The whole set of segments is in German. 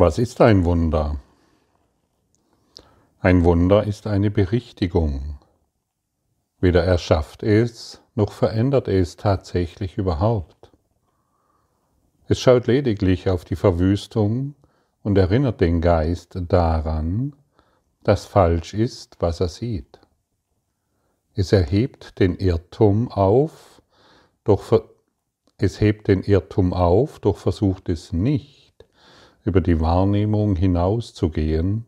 Was ist ein Wunder? Ein Wunder ist eine Berichtigung. Weder erschafft es, noch verändert es tatsächlich überhaupt. Es schaut lediglich auf die Verwüstung und erinnert den Geist daran, dass falsch ist, was er sieht. Es erhebt den Irrtum auf, doch es hebt den Irrtum auf, doch versucht es nicht über die Wahrnehmung hinauszugehen,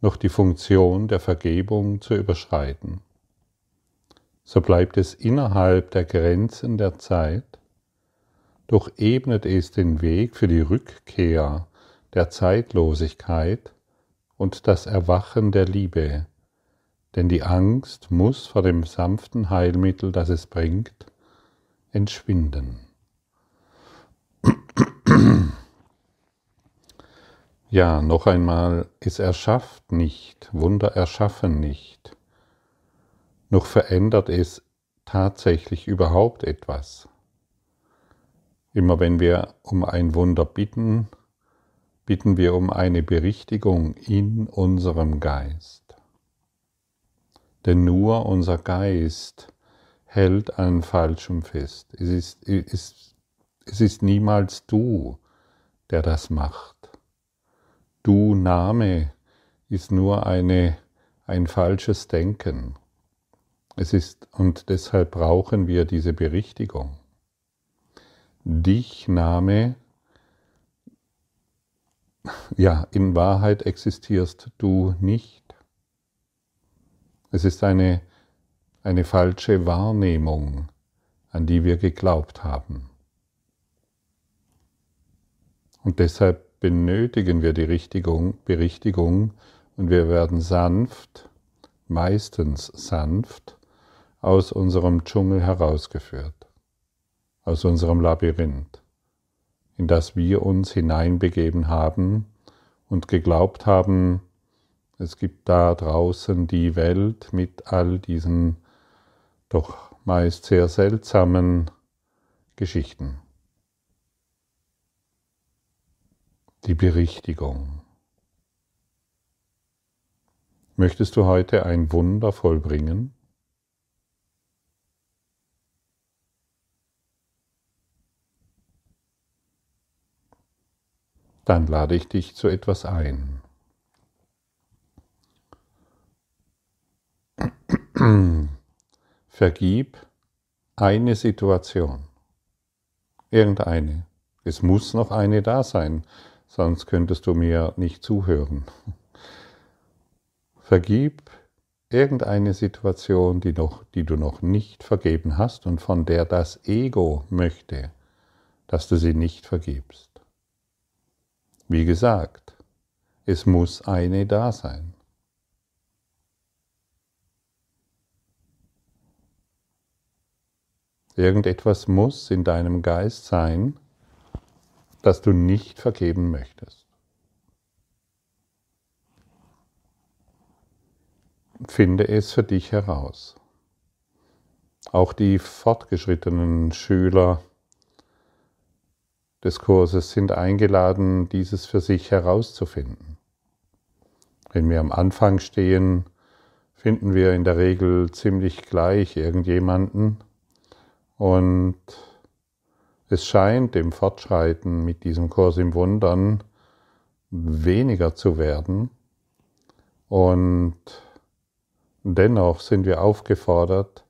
noch die Funktion der Vergebung zu überschreiten. So bleibt es innerhalb der Grenzen der Zeit, doch ebnet es den Weg für die Rückkehr der Zeitlosigkeit und das Erwachen der Liebe, denn die Angst muss vor dem sanften Heilmittel, das es bringt, entschwinden. Ja, noch einmal, es erschafft nicht, Wunder erschaffen nicht, noch verändert es tatsächlich überhaupt etwas. Immer wenn wir um ein Wunder bitten, bitten wir um eine Berichtigung in unserem Geist. Denn nur unser Geist hält an Falschem fest. Es ist, es, es ist niemals du, der das macht. Du Name ist nur eine, ein falsches Denken. Es ist, und deshalb brauchen wir diese Berichtigung. Dich Name, ja, in Wahrheit existierst du nicht. Es ist eine, eine falsche Wahrnehmung, an die wir geglaubt haben. Und deshalb benötigen wir die Richtigung, Berichtigung und wir werden sanft, meistens sanft, aus unserem Dschungel herausgeführt, aus unserem Labyrinth, in das wir uns hineinbegeben haben und geglaubt haben, es gibt da draußen die Welt mit all diesen doch meist sehr seltsamen Geschichten. Die Berichtigung. Möchtest du heute ein Wunder vollbringen? Dann lade ich dich zu etwas ein. Vergib eine Situation. Irgendeine. Es muss noch eine da sein sonst könntest du mir nicht zuhören. Vergib irgendeine Situation, die, noch, die du noch nicht vergeben hast und von der das Ego möchte, dass du sie nicht vergibst. Wie gesagt, es muss eine da sein. Irgendetwas muss in deinem Geist sein, das du nicht vergeben möchtest. Finde es für dich heraus. Auch die fortgeschrittenen Schüler des Kurses sind eingeladen, dieses für sich herauszufinden. Wenn wir am Anfang stehen, finden wir in der Regel ziemlich gleich irgendjemanden und es scheint dem Fortschreiten mit diesem Kurs im Wundern weniger zu werden und dennoch sind wir aufgefordert,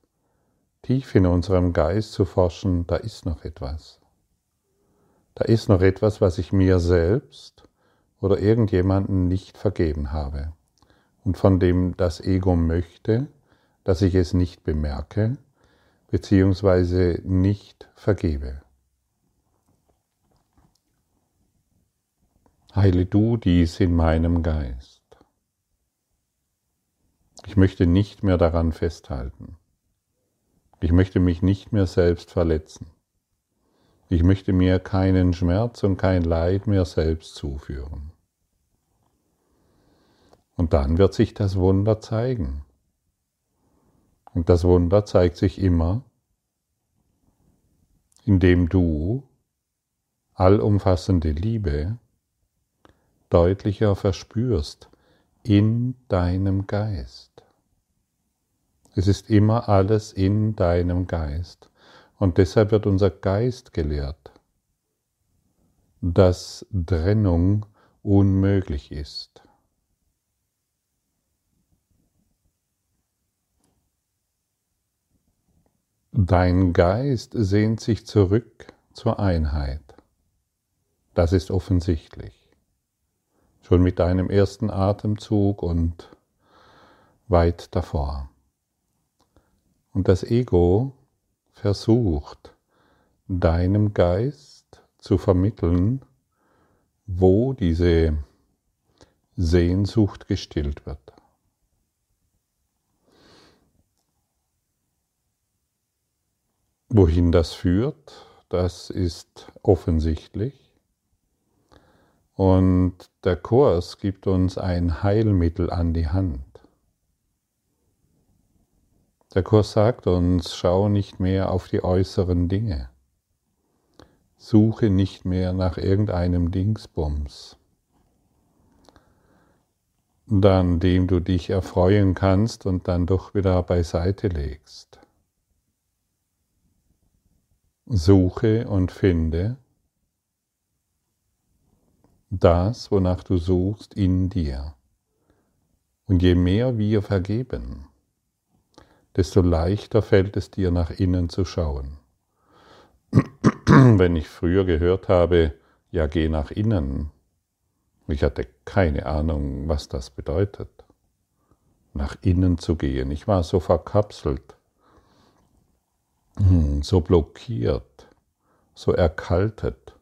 tief in unserem Geist zu forschen, da ist noch etwas. Da ist noch etwas, was ich mir selbst oder irgendjemanden nicht vergeben habe und von dem das Ego möchte, dass ich es nicht bemerke beziehungsweise nicht vergebe. Heile du dies in meinem Geist. Ich möchte nicht mehr daran festhalten. Ich möchte mich nicht mehr selbst verletzen. Ich möchte mir keinen Schmerz und kein Leid mehr selbst zuführen. Und dann wird sich das Wunder zeigen. Und das Wunder zeigt sich immer, indem du allumfassende Liebe deutlicher verspürst in deinem Geist. Es ist immer alles in deinem Geist. Und deshalb wird unser Geist gelehrt, dass Trennung unmöglich ist. Dein Geist sehnt sich zurück zur Einheit. Das ist offensichtlich. Schon mit deinem ersten Atemzug und weit davor. Und das Ego versucht, deinem Geist zu vermitteln, wo diese Sehnsucht gestillt wird. Wohin das führt, das ist offensichtlich. Und der Kurs gibt uns ein Heilmittel an die Hand. Der Kurs sagt uns, schau nicht mehr auf die äußeren Dinge. Suche nicht mehr nach irgendeinem Dingsbums, an dem du dich erfreuen kannst und dann doch wieder beiseite legst. Suche und finde das, wonach du suchst, in dir. Und je mehr wir vergeben, desto leichter fällt es dir, nach innen zu schauen. Wenn ich früher gehört habe, ja, geh nach innen, ich hatte keine Ahnung, was das bedeutet, nach innen zu gehen. Ich war so verkapselt hm, so blockiert, so erkaltet,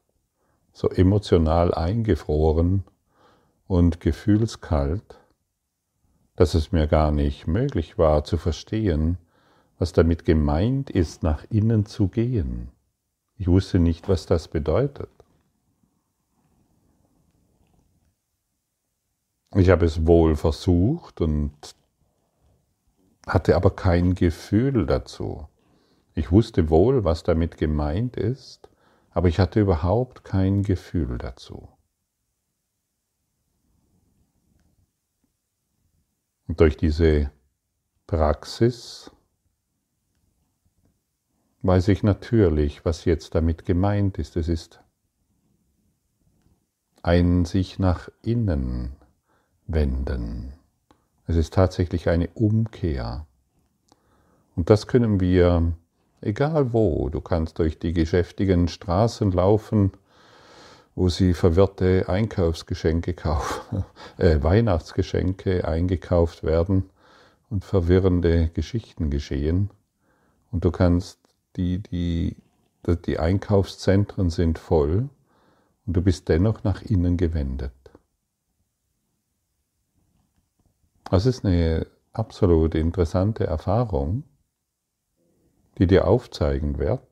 so emotional eingefroren und gefühlskalt, dass es mir gar nicht möglich war zu verstehen, was damit gemeint ist, nach innen zu gehen. Ich wusste nicht, was das bedeutet. Ich habe es wohl versucht und hatte aber kein Gefühl dazu. Ich wusste wohl, was damit gemeint ist, aber ich hatte überhaupt kein Gefühl dazu. Und durch diese Praxis weiß ich natürlich, was jetzt damit gemeint ist. Es ist ein sich nach innen wenden. Es ist tatsächlich eine Umkehr. Und das können wir egal wo. Du kannst durch die geschäftigen Straßen laufen, wo sie verwirrte Einkaufsgeschenke kaufen, äh, Weihnachtsgeschenke eingekauft werden und verwirrende Geschichten geschehen. Und du kannst die, die, die Einkaufszentren sind voll und du bist dennoch nach innen gewendet. Das ist eine absolut interessante Erfahrung die dir aufzeigen wird,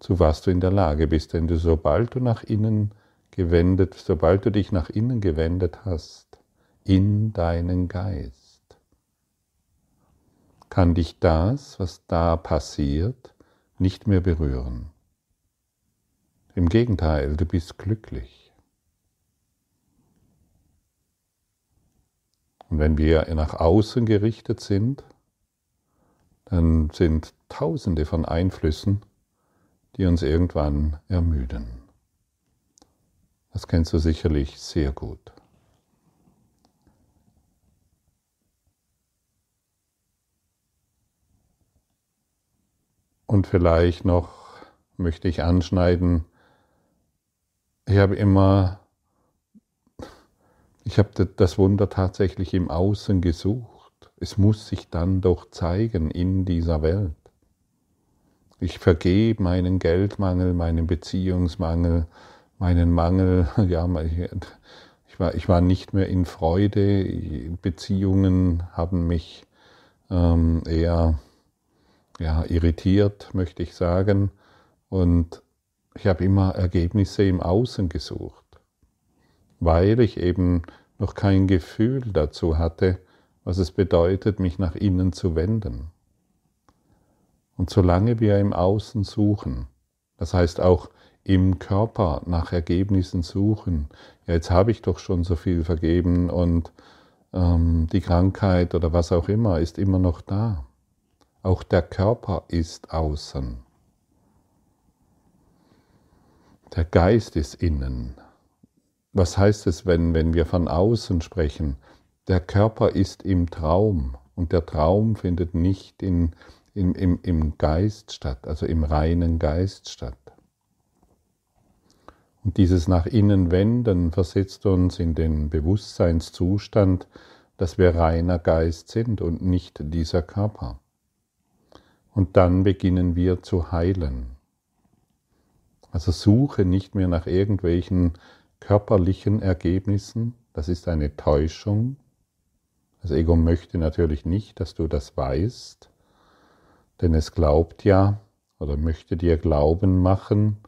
zu was du in der Lage bist. Denn du, sobald du nach innen gewendet, sobald du dich nach innen gewendet hast, in deinen Geist, kann dich das, was da passiert, nicht mehr berühren. Im Gegenteil, du bist glücklich. Und wenn wir nach außen gerichtet sind, dann sind tausende von Einflüssen, die uns irgendwann ermüden. Das kennst du sicherlich sehr gut. Und vielleicht noch möchte ich anschneiden, ich habe immer, ich habe das Wunder tatsächlich im Außen gesucht. Es muss sich dann doch zeigen in dieser Welt. Ich vergebe meinen Geldmangel, meinen Beziehungsmangel, meinen Mangel. Ja, ich war, ich war nicht mehr in Freude. Beziehungen haben mich ähm, eher ja, irritiert, möchte ich sagen. Und ich habe immer Ergebnisse im Außen gesucht, weil ich eben noch kein Gefühl dazu hatte, was es bedeutet, mich nach innen zu wenden. Und solange wir im Außen suchen, das heißt auch im Körper nach Ergebnissen suchen. Ja, jetzt habe ich doch schon so viel vergeben und ähm, die Krankheit oder was auch immer ist immer noch da. Auch der Körper ist außen. Der Geist ist innen. Was heißt es, wenn, wenn wir von außen sprechen? Der Körper ist im Traum und der Traum findet nicht in, in, im, im Geist statt, also im reinen Geist statt. Und dieses nach innen wenden versetzt uns in den Bewusstseinszustand, dass wir reiner Geist sind und nicht dieser Körper. Und dann beginnen wir zu heilen. Also suche nicht mehr nach irgendwelchen körperlichen Ergebnissen, das ist eine Täuschung. Das Ego möchte natürlich nicht, dass du das weißt, denn es glaubt ja oder möchte dir glauben machen,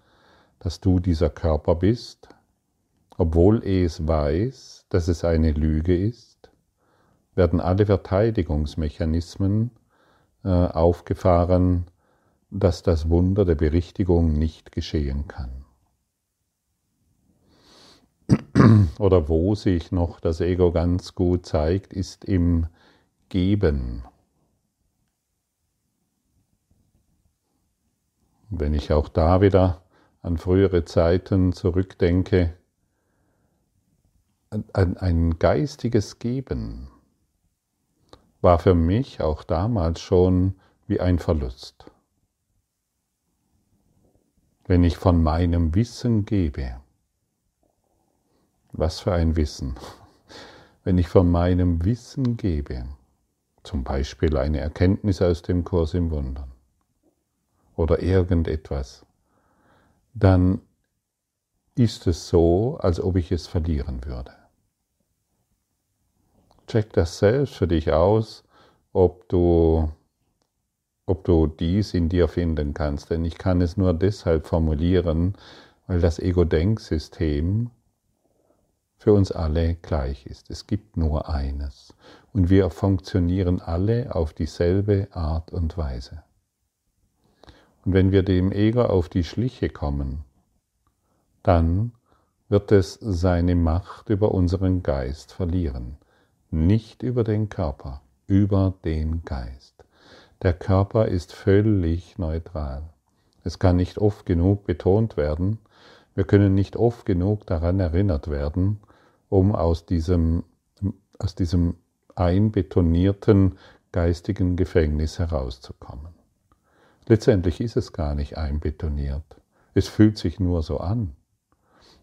dass du dieser Körper bist, obwohl es weiß, dass es eine Lüge ist, werden alle Verteidigungsmechanismen äh, aufgefahren, dass das Wunder der Berichtigung nicht geschehen kann. Oder wo sich noch das Ego ganz gut zeigt, ist im Geben. Wenn ich auch da wieder an frühere Zeiten zurückdenke, ein, ein geistiges Geben war für mich auch damals schon wie ein Verlust. Wenn ich von meinem Wissen gebe, was für ein Wissen, wenn ich von meinem Wissen gebe, zum Beispiel eine Erkenntnis aus dem Kurs im Wundern oder irgendetwas, dann ist es so, als ob ich es verlieren würde. Check das selbst für dich aus, ob du, ob du dies in dir finden kannst. Denn ich kann es nur deshalb formulieren, weil das Ego-Denksystem für uns alle gleich ist. Es gibt nur eines. Und wir funktionieren alle auf dieselbe Art und Weise. Und wenn wir dem Ego auf die Schliche kommen, dann wird es seine Macht über unseren Geist verlieren, nicht über den Körper, über den Geist. Der Körper ist völlig neutral. Es kann nicht oft genug betont werden, wir können nicht oft genug daran erinnert werden, um aus diesem, aus diesem einbetonierten geistigen Gefängnis herauszukommen. Letztendlich ist es gar nicht einbetoniert. Es fühlt sich nur so an.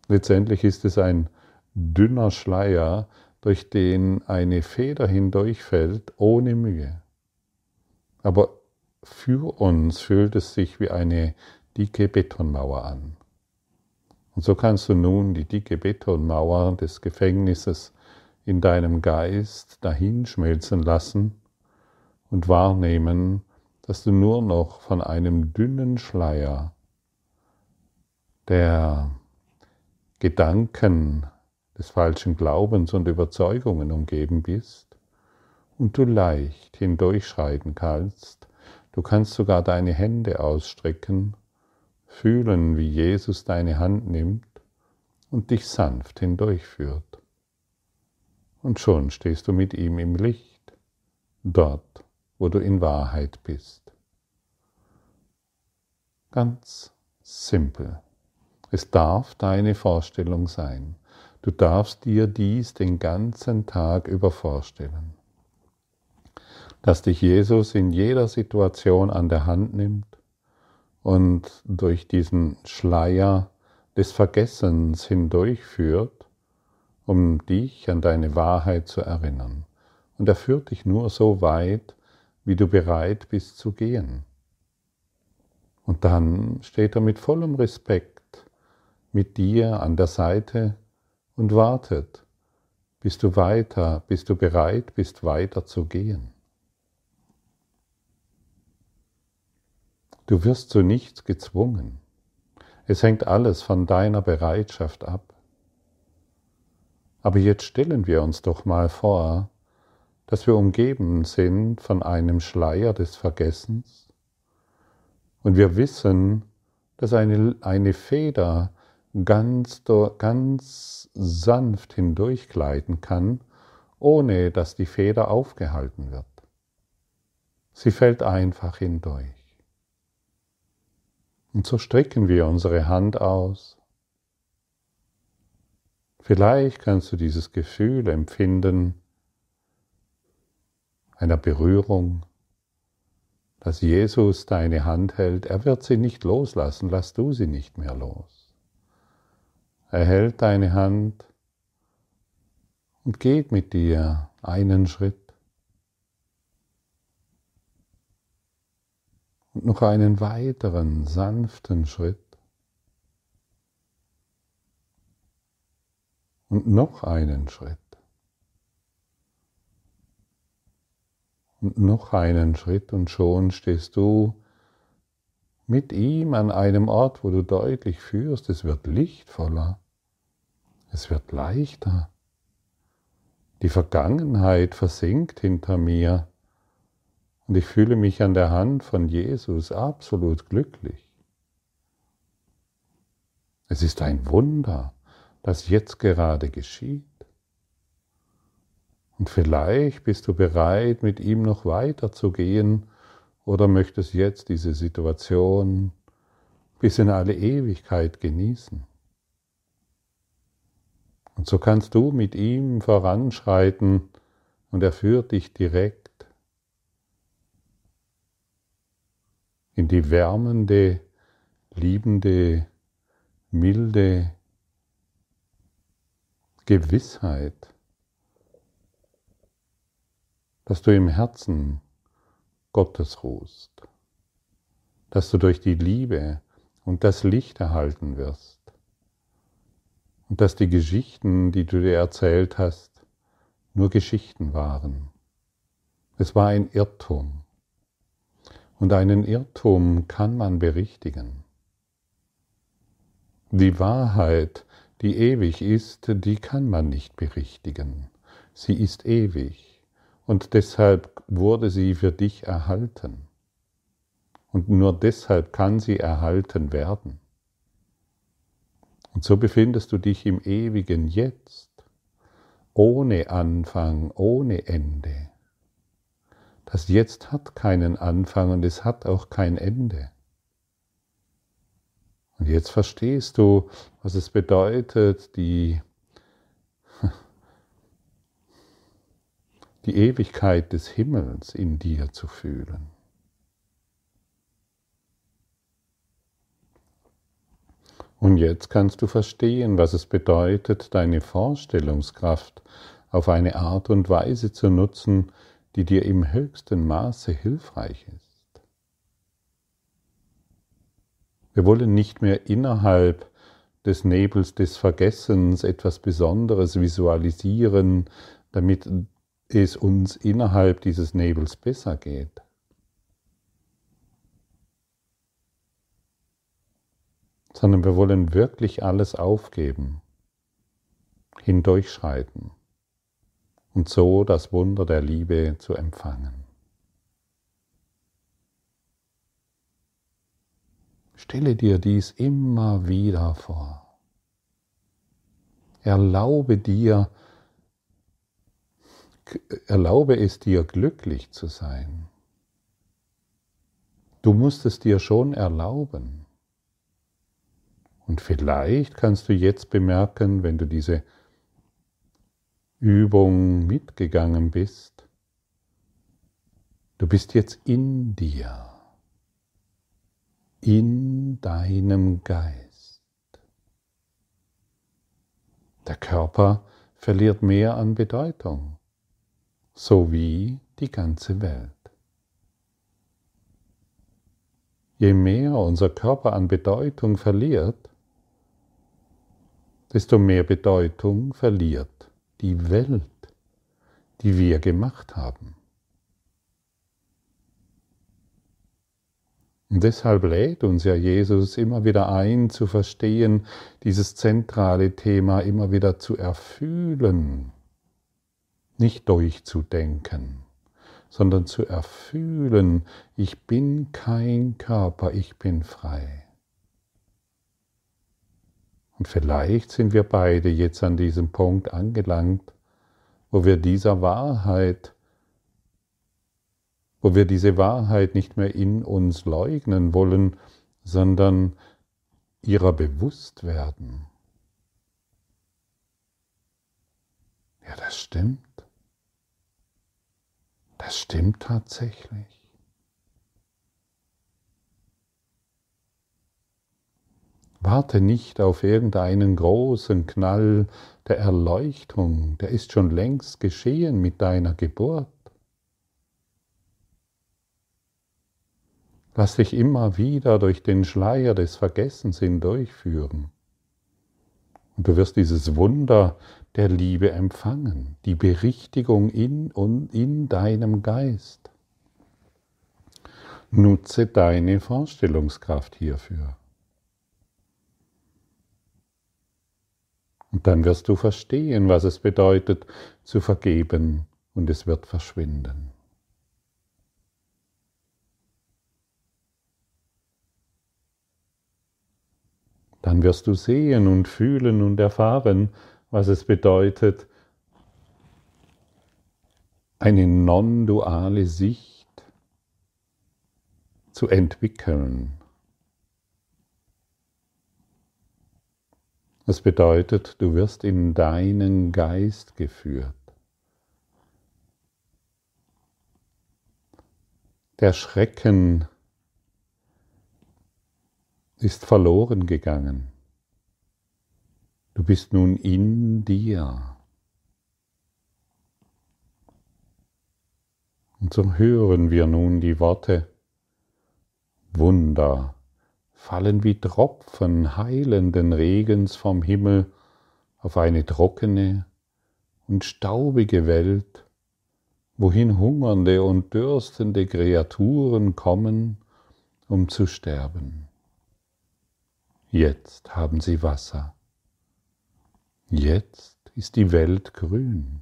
Letztendlich ist es ein dünner Schleier, durch den eine Feder hindurchfällt ohne Mühe. Aber für uns fühlt es sich wie eine dicke Betonmauer an. Und so kannst du nun die dicke Betonmauer des Gefängnisses in deinem Geist dahinschmelzen lassen und wahrnehmen, dass du nur noch von einem dünnen Schleier der Gedanken des falschen Glaubens und Überzeugungen umgeben bist und du leicht hindurchschreiten kannst. Du kannst sogar deine Hände ausstrecken, fühlen, wie Jesus deine Hand nimmt und dich sanft hindurchführt. Und schon stehst du mit ihm im Licht, dort, wo du in Wahrheit bist. Ganz simpel. Es darf deine Vorstellung sein. Du darfst dir dies den ganzen Tag über vorstellen. Dass dich Jesus in jeder Situation an der Hand nimmt und durch diesen Schleier des Vergessens hindurchführt, um dich an deine Wahrheit zu erinnern. Und er führt dich nur so weit, wie du bereit bist zu gehen. Und dann steht er mit vollem Respekt mit dir an der Seite und wartet, bis du weiter, bis du bereit bist, weiter zu gehen. Du wirst zu nichts gezwungen. Es hängt alles von deiner Bereitschaft ab. Aber jetzt stellen wir uns doch mal vor, dass wir umgeben sind von einem Schleier des Vergessens und wir wissen, dass eine, eine Feder ganz, ganz sanft hindurchgleiten kann, ohne dass die Feder aufgehalten wird. Sie fällt einfach hindurch. Und so strecken wir unsere Hand aus. Vielleicht kannst du dieses Gefühl empfinden einer Berührung, dass Jesus deine Hand hält. Er wird sie nicht loslassen, lass du sie nicht mehr los. Er hält deine Hand und geht mit dir einen Schritt und noch einen weiteren sanften Schritt und noch einen Schritt noch einen Schritt und schon stehst du mit ihm an einem Ort, wo du deutlich führst, es wird lichtvoller, es wird leichter. Die Vergangenheit versinkt hinter mir und ich fühle mich an der Hand von Jesus absolut glücklich. Es ist ein Wunder, das jetzt gerade geschieht. Und vielleicht bist du bereit, mit ihm noch weiter zu gehen oder möchtest jetzt diese Situation bis in alle Ewigkeit genießen. Und so kannst du mit ihm voranschreiten und er führt dich direkt in die wärmende, liebende, milde Gewissheit, dass du im Herzen Gottes ruhst, dass du durch die Liebe und das Licht erhalten wirst und dass die Geschichten, die du dir erzählt hast, nur Geschichten waren. Es war ein Irrtum. Und einen Irrtum kann man berichtigen. Die Wahrheit, die ewig ist, die kann man nicht berichtigen. Sie ist ewig und deshalb wurde sie für dich erhalten. Und nur deshalb kann sie erhalten werden. Und so befindest du dich im ewigen Jetzt, ohne Anfang, ohne Ende. Das Jetzt hat keinen Anfang und es hat auch kein Ende. Und jetzt verstehst du, was es bedeutet, die, die Ewigkeit des Himmels in dir zu fühlen. Und jetzt kannst du verstehen, was es bedeutet, deine Vorstellungskraft auf eine Art und Weise zu nutzen, die dir im höchsten Maße hilfreich ist. Wir wollen nicht mehr innerhalb des Nebels des Vergessens etwas Besonderes visualisieren, damit es uns innerhalb dieses Nebels besser geht. Sondern wir wollen wirklich alles aufgeben, hindurchschreiten und so das Wunder der Liebe zu empfangen. Stelle dir dies immer wieder vor. Erlaube dir, erlaube es dir glücklich zu sein. Du musst es dir schon erlauben. Und vielleicht kannst du jetzt bemerken, wenn du diese Übung mitgegangen bist, du bist jetzt in dir, in deinem Geist. Der Körper verliert mehr an Bedeutung, so wie die ganze Welt. Je mehr unser Körper an Bedeutung verliert, desto mehr Bedeutung verliert die Welt, die wir gemacht haben. Und deshalb lädt uns ja Jesus immer wieder ein, zu verstehen, dieses zentrale Thema immer wieder zu erfühlen, nicht durchzudenken, sondern zu erfühlen, ich bin kein Körper, ich bin frei. Und vielleicht sind wir beide jetzt an diesem Punkt angelangt, wo wir dieser Wahrheit, wo wir diese Wahrheit nicht mehr in uns leugnen wollen, sondern ihrer bewusst werden. Ja, das stimmt. Das stimmt tatsächlich. Warte nicht auf irgendeinen großen Knall der Erleuchtung, der ist schon längst geschehen mit deiner Geburt. Lass dich immer wieder durch den Schleier des Vergessens hindurchführen. Und du wirst dieses Wunder der Liebe empfangen, die Berichtigung in und in deinem Geist. Nutze deine Vorstellungskraft hierfür. Und dann wirst du verstehen, was es bedeutet, zu vergeben, und es wird verschwinden. Dann wirst du sehen und fühlen und erfahren, was es bedeutet, eine non-duale Sicht zu entwickeln. Das bedeutet, du wirst in deinen Geist geführt. Der Schrecken ist verloren gegangen. Du bist nun in dir. Und so hören wir nun die Worte Wunder fallen wie Tropfen heilenden Regens vom Himmel auf eine trockene und staubige Welt, wohin hungernde und dürstende Kreaturen kommen, um zu sterben. Jetzt haben sie Wasser. Jetzt ist die Welt grün.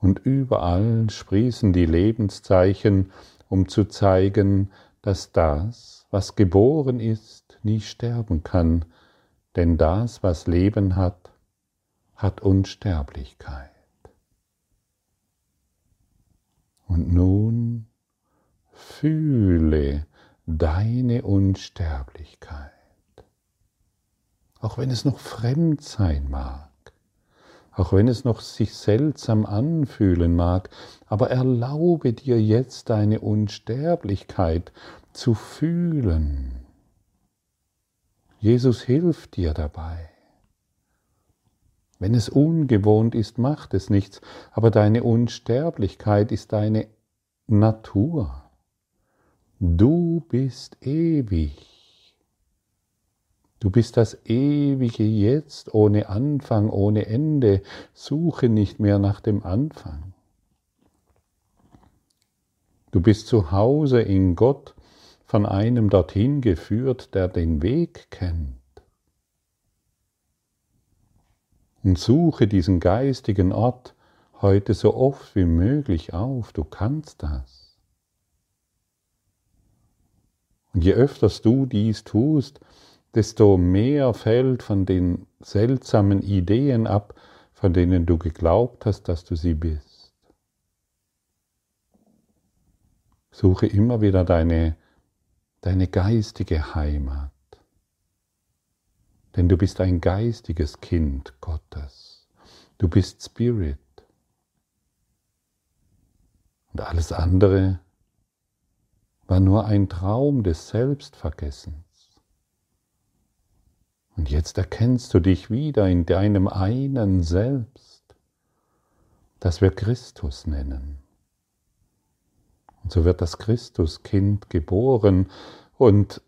Und überall sprießen die Lebenszeichen, um zu zeigen, dass das, was geboren ist, nie sterben kann, denn das, was Leben hat, hat Unsterblichkeit. Und nun fühle deine Unsterblichkeit, auch wenn es noch fremd sein mag, auch wenn es noch sich seltsam anfühlen mag, aber erlaube dir jetzt deine Unsterblichkeit zu fühlen. Jesus hilft dir dabei. Wenn es ungewohnt ist, macht es nichts, aber deine Unsterblichkeit ist deine Natur. Du bist ewig. Du bist das ewige Jetzt ohne Anfang, ohne Ende. Suche nicht mehr nach dem Anfang. Du bist zu Hause in Gott von einem dorthin geführt, der den Weg kennt. Und suche diesen geistigen Ort heute so oft wie möglich auf, du kannst das. Und je öfters du dies tust, desto mehr fällt von den seltsamen Ideen ab, von denen du geglaubt hast, dass du sie bist. Suche immer wieder deine deine geistige Heimat. Denn du bist ein geistiges Kind Gottes. Du bist Spirit. Und alles andere war nur ein Traum des Selbstvergessens. Jetzt erkennst du dich wieder in deinem einen Selbst, das wir Christus nennen. Und so wird das Christuskind geboren und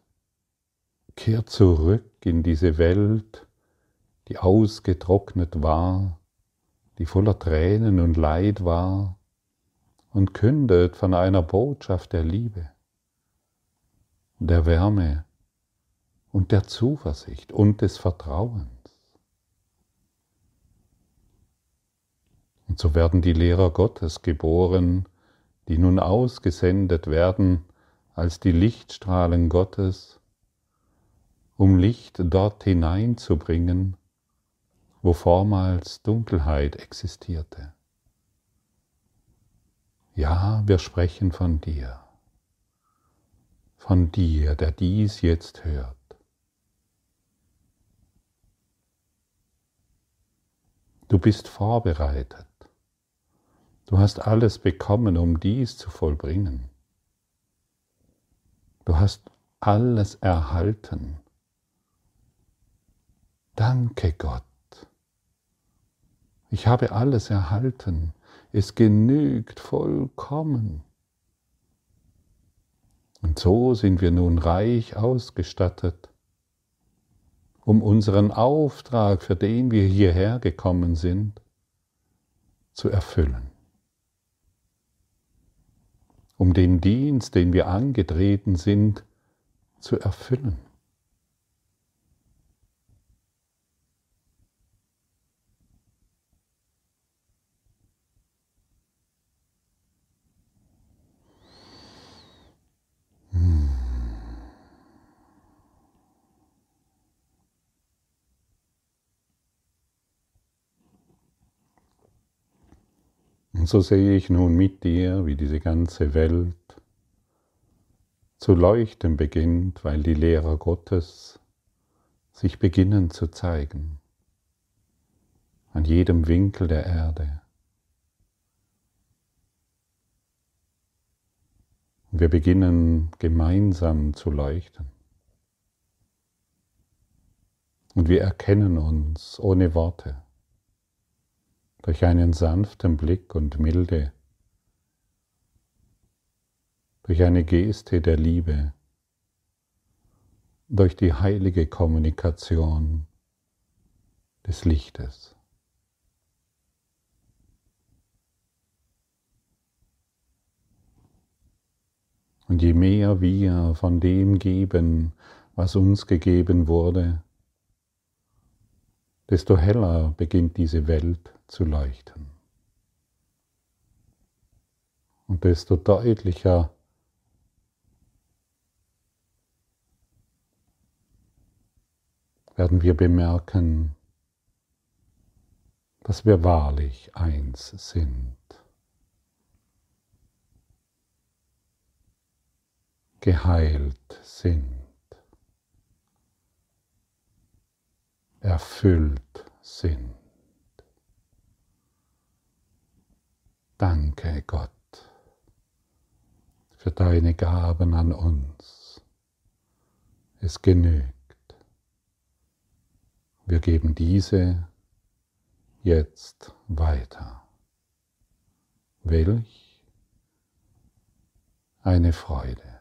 kehrt zurück in diese Welt, die ausgetrocknet war, die voller Tränen und Leid war, und kündet von einer Botschaft der Liebe, der Wärme und der Zuversicht und des Vertrauens. Und so werden die Lehrer Gottes geboren, die nun ausgesendet werden als die Lichtstrahlen Gottes um Licht dort hineinzubringen, wo vormals Dunkelheit existierte. Ja, wir sprechen von dir, von dir, der dies jetzt hört. Du bist vorbereitet. Du hast alles bekommen, um dies zu vollbringen. Du hast alles erhalten. Danke Gott. Ich habe alles erhalten. Es genügt vollkommen. Und so sind wir nun reich ausgestattet, um unseren Auftrag, für den wir hierher gekommen sind, zu erfüllen. Um den Dienst, den wir angetreten sind, zu erfüllen. So sehe ich nun mit dir, wie diese ganze Welt zu leuchten beginnt, weil die Lehrer Gottes sich beginnen zu zeigen an jedem Winkel der Erde. Wir beginnen gemeinsam zu leuchten. Und wir erkennen uns ohne Worte durch einen sanften Blick und Milde, durch eine Geste der Liebe, durch die heilige Kommunikation des Lichtes. Und je mehr wir von dem geben, was uns gegeben wurde, desto heller beginnt diese Welt zu leuchten. Und desto deutlicher werden wir bemerken, dass wir wahrlich eins sind. Geheilt sind. Erfüllt sind. Danke, Gott, für deine Gaben an uns. Es genügt. Wir geben diese jetzt weiter. Welch eine Freude.